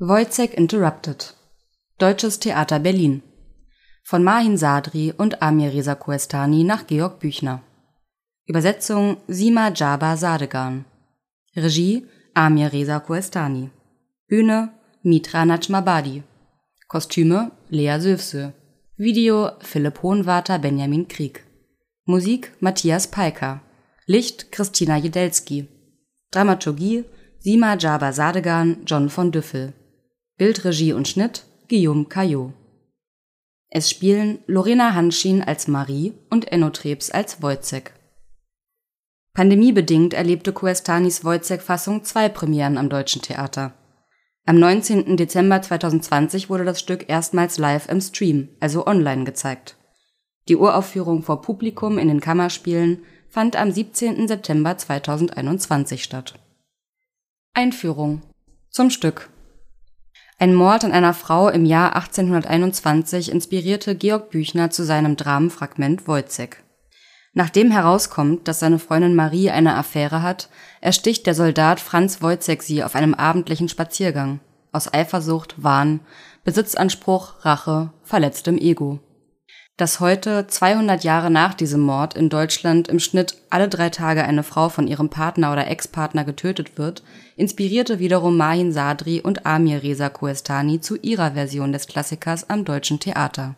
Wojciech Interrupted. Deutsches Theater Berlin. Von Mahin Sadri und Amir Reza Koestani nach Georg Büchner. Übersetzung Sima Jaba Sadegan. Regie Amir Reza Koestani. Bühne Mitra Najmabadi. Kostüme Lea Sülfsö. Video Philipp Hohenwarter Benjamin Krieg. Musik Matthias Peiker Licht Christina Jedelski. Dramaturgie Sima Jaba Sadegan John von Düffel Bildregie und Schnitt Guillaume Caillot. Es spielen Lorena Hanschin als Marie und Enno Trebs als Wojciech. Pandemiebedingt erlebte Kuestanis Wojciech-Fassung zwei Premieren am Deutschen Theater. Am 19. Dezember 2020 wurde das Stück erstmals live im Stream, also online, gezeigt. Die Uraufführung vor Publikum in den Kammerspielen fand am 17. September 2021 statt. Einführung zum Stück ein Mord an einer Frau im Jahr 1821 inspirierte Georg Büchner zu seinem Dramenfragment Wojciech. Nachdem herauskommt, dass seine Freundin Marie eine Affäre hat, ersticht der Soldat Franz Wojciech sie auf einem abendlichen Spaziergang. Aus Eifersucht, Wahn, Besitzanspruch, Rache, verletztem Ego dass heute, 200 Jahre nach diesem Mord, in Deutschland im Schnitt alle drei Tage eine Frau von ihrem Partner oder Ex-Partner getötet wird, inspirierte wiederum Mahin Sadri und Amir Reza Koestani zu ihrer Version des Klassikers am deutschen Theater.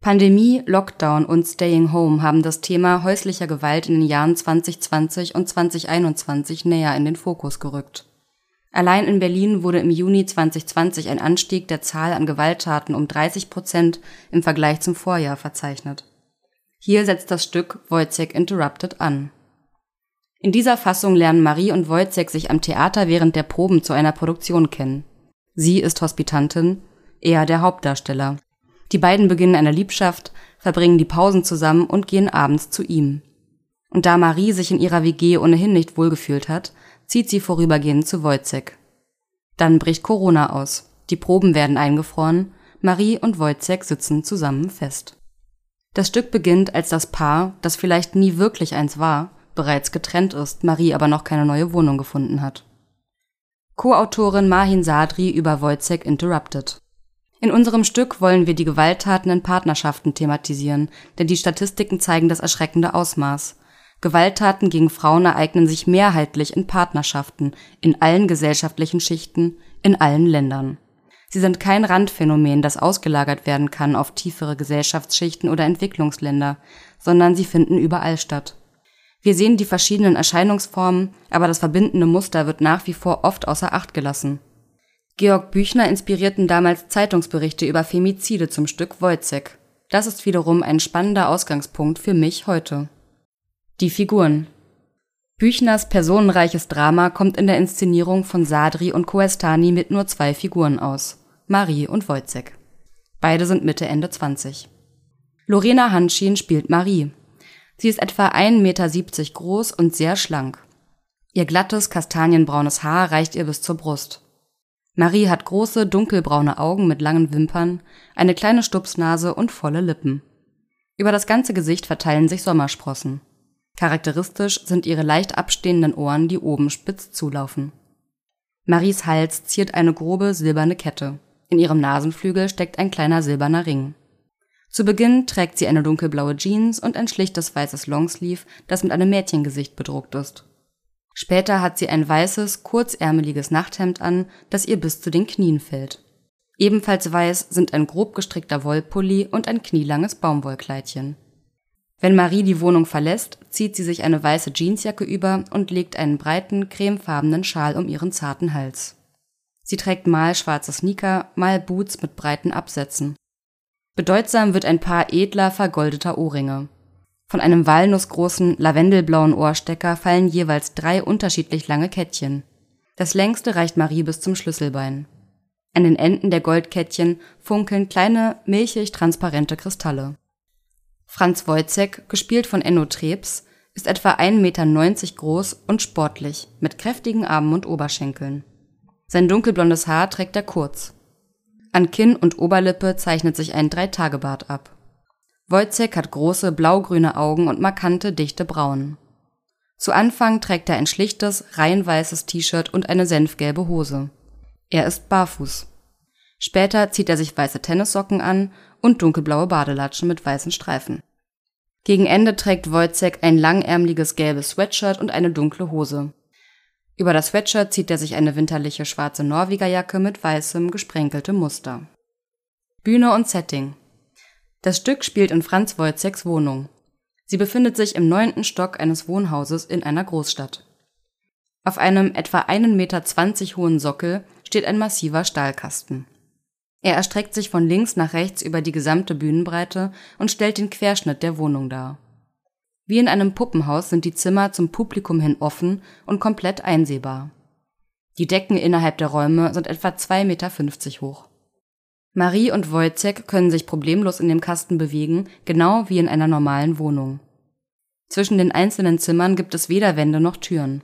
Pandemie, Lockdown und Staying Home haben das Thema häuslicher Gewalt in den Jahren 2020 und 2021 näher in den Fokus gerückt Allein in Berlin wurde im Juni 2020 ein Anstieg der Zahl an Gewalttaten um 30 Prozent im Vergleich zum Vorjahr verzeichnet. Hier setzt das Stück Wojciech Interrupted an. In dieser Fassung lernen Marie und Wojciech sich am Theater während der Proben zu einer Produktion kennen. Sie ist Hospitantin, er der Hauptdarsteller. Die beiden beginnen eine Liebschaft, verbringen die Pausen zusammen und gehen abends zu ihm. Und da Marie sich in ihrer WG ohnehin nicht wohlgefühlt hat, zieht sie vorübergehend zu Wojciech. Dann bricht Corona aus. Die Proben werden eingefroren. Marie und Wojciech sitzen zusammen fest. Das Stück beginnt, als das Paar, das vielleicht nie wirklich eins war, bereits getrennt ist, Marie aber noch keine neue Wohnung gefunden hat. Co-Autorin Mahin Sadri über Wojciech Interrupted. In unserem Stück wollen wir die Gewalttaten in Partnerschaften thematisieren, denn die Statistiken zeigen das erschreckende Ausmaß. Gewalttaten gegen Frauen ereignen sich mehrheitlich in Partnerschaften, in allen gesellschaftlichen Schichten, in allen Ländern. Sie sind kein Randphänomen, das ausgelagert werden kann auf tiefere Gesellschaftsschichten oder Entwicklungsländer, sondern sie finden überall statt. Wir sehen die verschiedenen Erscheinungsformen, aber das verbindende Muster wird nach wie vor oft außer Acht gelassen. Georg Büchner inspirierten damals Zeitungsberichte über Femizide zum Stück Wojciech. Das ist wiederum ein spannender Ausgangspunkt für mich heute die Figuren Büchners personenreiches Drama kommt in der Inszenierung von Sadri und Koestani mit nur zwei Figuren aus, Marie und Wojciech. Beide sind Mitte Ende 20. Lorena Hanschin spielt Marie. Sie ist etwa 1,70 Meter groß und sehr schlank. Ihr glattes, kastanienbraunes Haar reicht ihr bis zur Brust. Marie hat große, dunkelbraune Augen mit langen Wimpern, eine kleine Stupsnase und volle Lippen. Über das ganze Gesicht verteilen sich Sommersprossen Charakteristisch sind ihre leicht abstehenden Ohren, die oben spitz zulaufen. Maries Hals ziert eine grobe silberne Kette. In ihrem Nasenflügel steckt ein kleiner silberner Ring. Zu Beginn trägt sie eine dunkelblaue Jeans und ein schlichtes weißes Longsleeve, das mit einem Mädchengesicht bedruckt ist. Später hat sie ein weißes, kurzärmeliges Nachthemd an, das ihr bis zu den Knien fällt. Ebenfalls weiß sind ein grob gestrickter Wollpulli und ein knielanges Baumwollkleidchen wenn Marie die Wohnung verlässt, zieht sie sich eine weiße Jeansjacke über und legt einen breiten, cremefarbenen Schal um ihren zarten Hals. Sie trägt mal schwarze Sneaker, mal Boots mit breiten Absätzen. Bedeutsam wird ein Paar edler, vergoldeter Ohrringe. Von einem walnussgroßen, lavendelblauen Ohrstecker fallen jeweils drei unterschiedlich lange Kettchen. Das längste reicht Marie bis zum Schlüsselbein. An den Enden der Goldkettchen funkeln kleine, milchig transparente Kristalle Franz Wojciech, gespielt von Enno Trebs, ist etwa 1,90 Meter groß und sportlich, mit kräftigen Armen und Oberschenkeln. Sein dunkelblondes Haar trägt er kurz. An Kinn und Oberlippe zeichnet sich ein Dreitagebart ab. Wojciech hat große blaugrüne Augen und markante, dichte Brauen. Zu Anfang trägt er ein schlichtes, rein weißes T-Shirt und eine senfgelbe Hose. Er ist barfuß. Später zieht er sich weiße Tennissocken an und dunkelblaue Badelatschen mit weißen Streifen. Gegen Ende trägt Wojciech ein langärmliches gelbes Sweatshirt und eine dunkle Hose. Über das Sweatshirt zieht er sich eine winterliche schwarze Norwegerjacke mit weißem, gesprenkeltem Muster. Bühne und Setting Das Stück spielt in Franz Wojciechs Wohnung. Sie befindet sich im neunten Stock eines Wohnhauses in einer Großstadt. Auf einem etwa 1,20 Meter hohen Sockel steht ein massiver Stahlkasten. Er erstreckt sich von links nach rechts über die gesamte Bühnenbreite und stellt den Querschnitt der Wohnung dar. Wie in einem Puppenhaus sind die Zimmer zum Publikum hin offen und komplett einsehbar. Die Decken innerhalb der Räume sind etwa 2,50 Meter hoch. Marie und Wojciech können sich problemlos in dem Kasten bewegen, genau wie in einer normalen Wohnung. Zwischen den einzelnen Zimmern gibt es weder Wände noch Türen.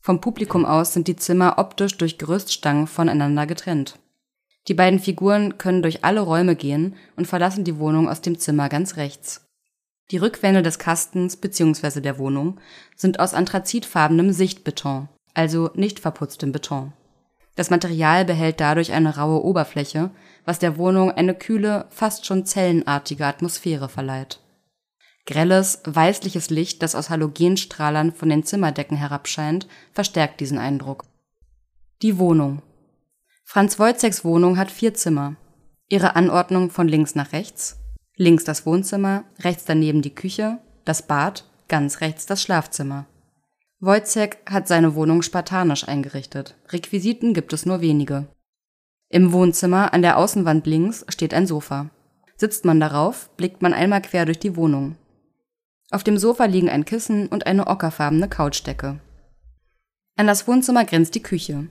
Vom Publikum aus sind die Zimmer optisch durch Gerüststangen voneinander getrennt. Die beiden Figuren können durch alle Räume gehen und verlassen die Wohnung aus dem Zimmer ganz rechts. Die Rückwände des Kastens bzw. der Wohnung sind aus anthrazitfarbenem Sichtbeton, also nicht verputztem Beton. Das Material behält dadurch eine raue Oberfläche, was der Wohnung eine kühle, fast schon zellenartige Atmosphäre verleiht. Grelles, weißliches Licht, das aus Halogenstrahlern von den Zimmerdecken herabscheint, verstärkt diesen Eindruck. Die Wohnung Franz Wojciechs Wohnung hat vier Zimmer. Ihre Anordnung von links nach rechts, links das Wohnzimmer, rechts daneben die Küche, das Bad, ganz rechts das Schlafzimmer. Wojciech hat seine Wohnung spartanisch eingerichtet. Requisiten gibt es nur wenige. Im Wohnzimmer an der Außenwand links steht ein Sofa. Sitzt man darauf, blickt man einmal quer durch die Wohnung. Auf dem Sofa liegen ein Kissen und eine ockerfarbene Couchdecke. An das Wohnzimmer grenzt die Küche.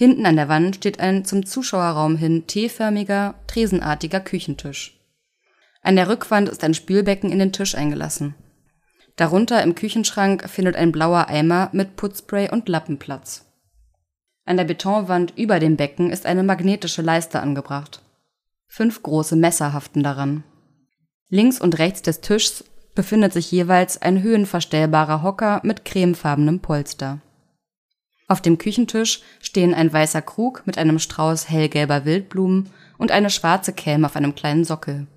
Hinten an der Wand steht ein zum Zuschauerraum hin T-förmiger, tresenartiger Küchentisch. An der Rückwand ist ein Spülbecken in den Tisch eingelassen. Darunter im Küchenschrank findet ein blauer Eimer mit Putzspray und Lappen Platz. An der Betonwand über dem Becken ist eine magnetische Leiste angebracht. Fünf große Messer haften daran. Links und rechts des Tischs befindet sich jeweils ein höhenverstellbarer Hocker mit cremefarbenem Polster. Auf dem Küchentisch stehen ein weißer Krug mit einem Strauß hellgelber Wildblumen und eine schwarze Kämme auf einem kleinen Sockel.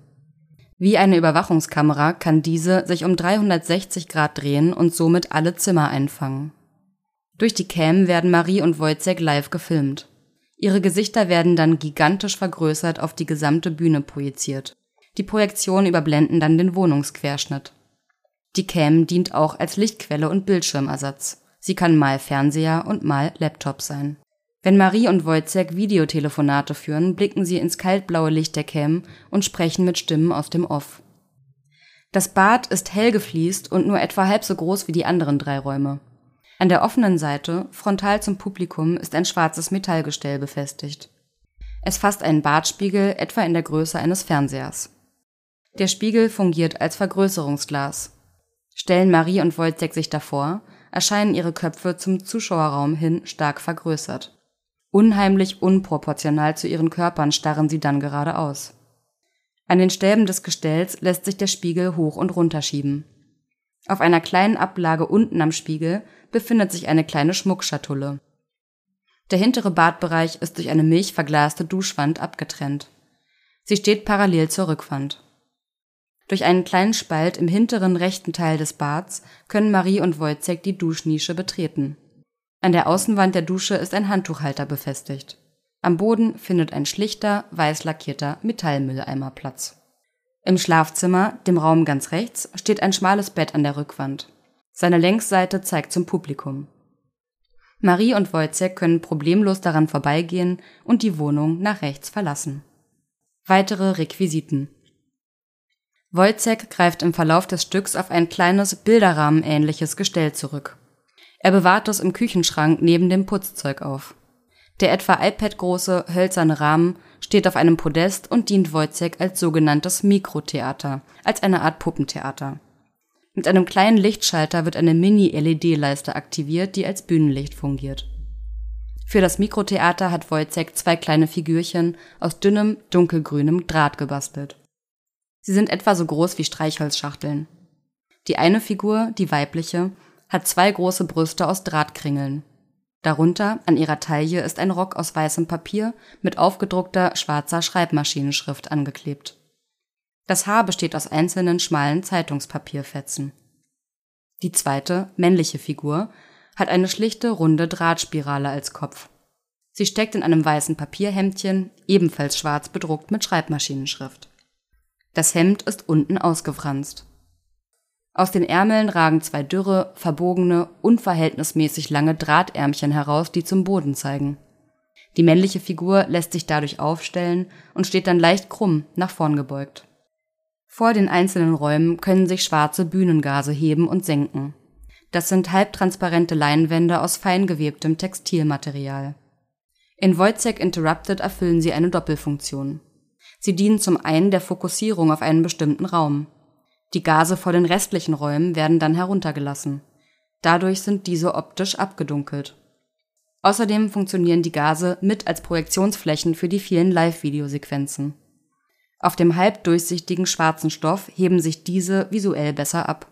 Wie eine Überwachungskamera kann diese sich um 360 Grad drehen und somit alle Zimmer einfangen. Durch die Cam werden Marie und Wojciech live gefilmt. Ihre Gesichter werden dann gigantisch vergrößert auf die gesamte Bühne projiziert. Die Projektionen überblenden dann den Wohnungsquerschnitt. Die Cam dient auch als Lichtquelle und Bildschirmersatz. Sie kann mal Fernseher und mal Laptop sein. Wenn Marie und Wojciech Videotelefonate führen, blicken sie ins kaltblaue Licht der Cam und sprechen mit Stimmen aus dem Off. Das Bad ist hell gefliest und nur etwa halb so groß wie die anderen drei Räume. An der offenen Seite, frontal zum Publikum, ist ein schwarzes Metallgestell befestigt. Es fasst einen Badspiegel etwa in der Größe eines Fernsehers. Der Spiegel fungiert als Vergrößerungsglas. Stellen Marie und Wojciech sich davor, erscheinen ihre Köpfe zum Zuschauerraum hin stark vergrößert. Unheimlich unproportional zu ihren Körpern starren sie dann geradeaus. An den Stäben des Gestells lässt sich der Spiegel hoch und runter schieben. Auf einer kleinen Ablage unten am Spiegel befindet sich eine kleine Schmuckschatulle. Der hintere Badbereich ist durch eine milchverglaste Duschwand abgetrennt. Sie steht parallel zur Rückwand. Durch einen kleinen Spalt im hinteren rechten Teil des Bads können Marie und Wojciech die Duschnische betreten. An der Außenwand der Dusche ist ein Handtuchhalter befestigt. Am Boden findet ein schlichter, weiß lackierter Metallmülleimer Platz. Im Schlafzimmer, dem Raum ganz rechts, steht ein schmales Bett an der Rückwand. Seine Längsseite zeigt zum Publikum. Marie und Wojciech können problemlos daran vorbeigehen und die Wohnung nach rechts verlassen. Weitere Requisiten Wojciech greift im Verlauf des Stücks auf ein kleines Bilderrahmenähnliches Gestell zurück. Er bewahrt es im Küchenschrank neben dem Putzzeug auf. Der etwa iPad-große, hölzerne Rahmen steht auf einem Podest und dient Wojciech als sogenanntes Mikrotheater, als eine Art Puppentheater. Mit einem kleinen Lichtschalter wird eine Mini-LED-Leiste aktiviert, die als Bühnenlicht fungiert. Für das Mikrotheater hat Wojciech zwei kleine Figürchen aus dünnem, dunkelgrünem Draht gebastelt. Sie sind etwa so groß wie Streichholzschachteln. Die eine Figur, die weibliche, hat zwei große Brüste aus Drahtkringeln. Darunter an ihrer Taille ist ein Rock aus weißem Papier mit aufgedruckter schwarzer Schreibmaschinenschrift angeklebt. Das Haar besteht aus einzelnen schmalen Zeitungspapierfetzen. Die zweite, männliche Figur hat eine schlichte runde Drahtspirale als Kopf. Sie steckt in einem weißen Papierhemdchen, ebenfalls schwarz bedruckt mit Schreibmaschinenschrift. Das Hemd ist unten ausgefranst. Aus den Ärmeln ragen zwei dürre, verbogene, unverhältnismäßig lange Drahtärmchen heraus, die zum Boden zeigen. Die männliche Figur lässt sich dadurch aufstellen und steht dann leicht krumm, nach vorn gebeugt. Vor den einzelnen Räumen können sich schwarze Bühnengase heben und senken. Das sind halbtransparente Leinwände aus fein gewebtem Textilmaterial. In Wojciech Interrupted erfüllen sie eine Doppelfunktion. Sie dienen zum einen der Fokussierung auf einen bestimmten Raum. Die Gase vor den restlichen Räumen werden dann heruntergelassen. Dadurch sind diese optisch abgedunkelt. Außerdem funktionieren die Gase mit als Projektionsflächen für die vielen Live-Videosequenzen. Auf dem halbdurchsichtigen schwarzen Stoff heben sich diese visuell besser ab.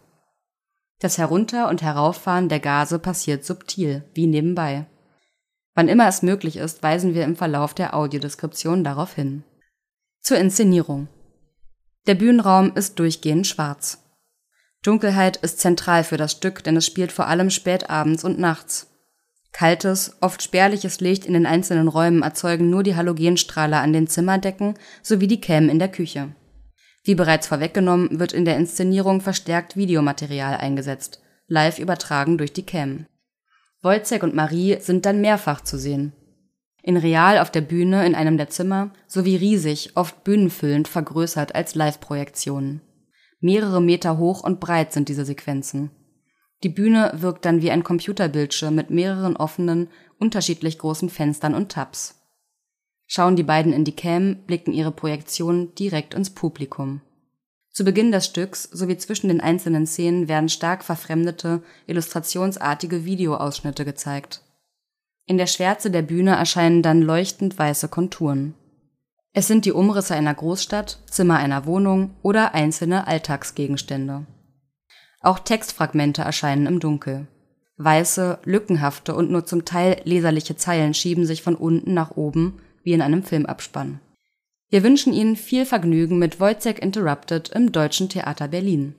Das Herunter und Herauffahren der Gase passiert subtil, wie nebenbei. Wann immer es möglich ist, weisen wir im Verlauf der Audiodeskription darauf hin. Zur Inszenierung der Bühnenraum ist durchgehend schwarz. Dunkelheit ist zentral für das Stück, denn es spielt vor allem spät abends und nachts. Kaltes, oft spärliches Licht in den einzelnen Räumen erzeugen nur die Halogenstrahler an den Zimmerdecken sowie die Cam in der Küche. Wie bereits vorweggenommen, wird in der Inszenierung verstärkt Videomaterial eingesetzt, live übertragen durch die Cam. Wojciech und Marie sind dann mehrfach zu sehen in real auf der Bühne in einem der Zimmer sowie riesig, oft bühnenfüllend vergrößert als Live-Projektionen. Mehrere Meter hoch und breit sind diese Sequenzen. Die Bühne wirkt dann wie ein Computerbildschirm mit mehreren offenen, unterschiedlich großen Fenstern und Tabs. Schauen die beiden in die Cam, blicken ihre Projektionen direkt ins Publikum. Zu Beginn des Stücks sowie zwischen den einzelnen Szenen werden stark verfremdete, illustrationsartige Videoausschnitte gezeigt in der Schwärze der Bühne erscheinen dann leuchtend weiße Konturen. Es sind die Umrisse einer Großstadt, Zimmer einer Wohnung oder einzelne Alltagsgegenstände. Auch Textfragmente erscheinen im Dunkel. Weiße, lückenhafte und nur zum Teil leserliche Zeilen schieben sich von unten nach oben wie in einem Filmabspann. Wir wünschen Ihnen viel Vergnügen mit Wojciech Interrupted im Deutschen Theater Berlin.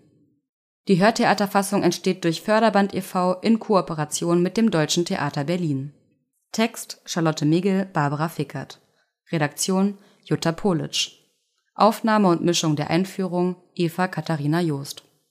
Die Hörtheaterfassung entsteht durch Förderband e.V. in Kooperation mit dem Deutschen Theater Berlin Text Charlotte Migel, Barbara Fickert. Redaktion Jutta Politsch. Aufnahme und Mischung der Einführung Eva Katharina Joost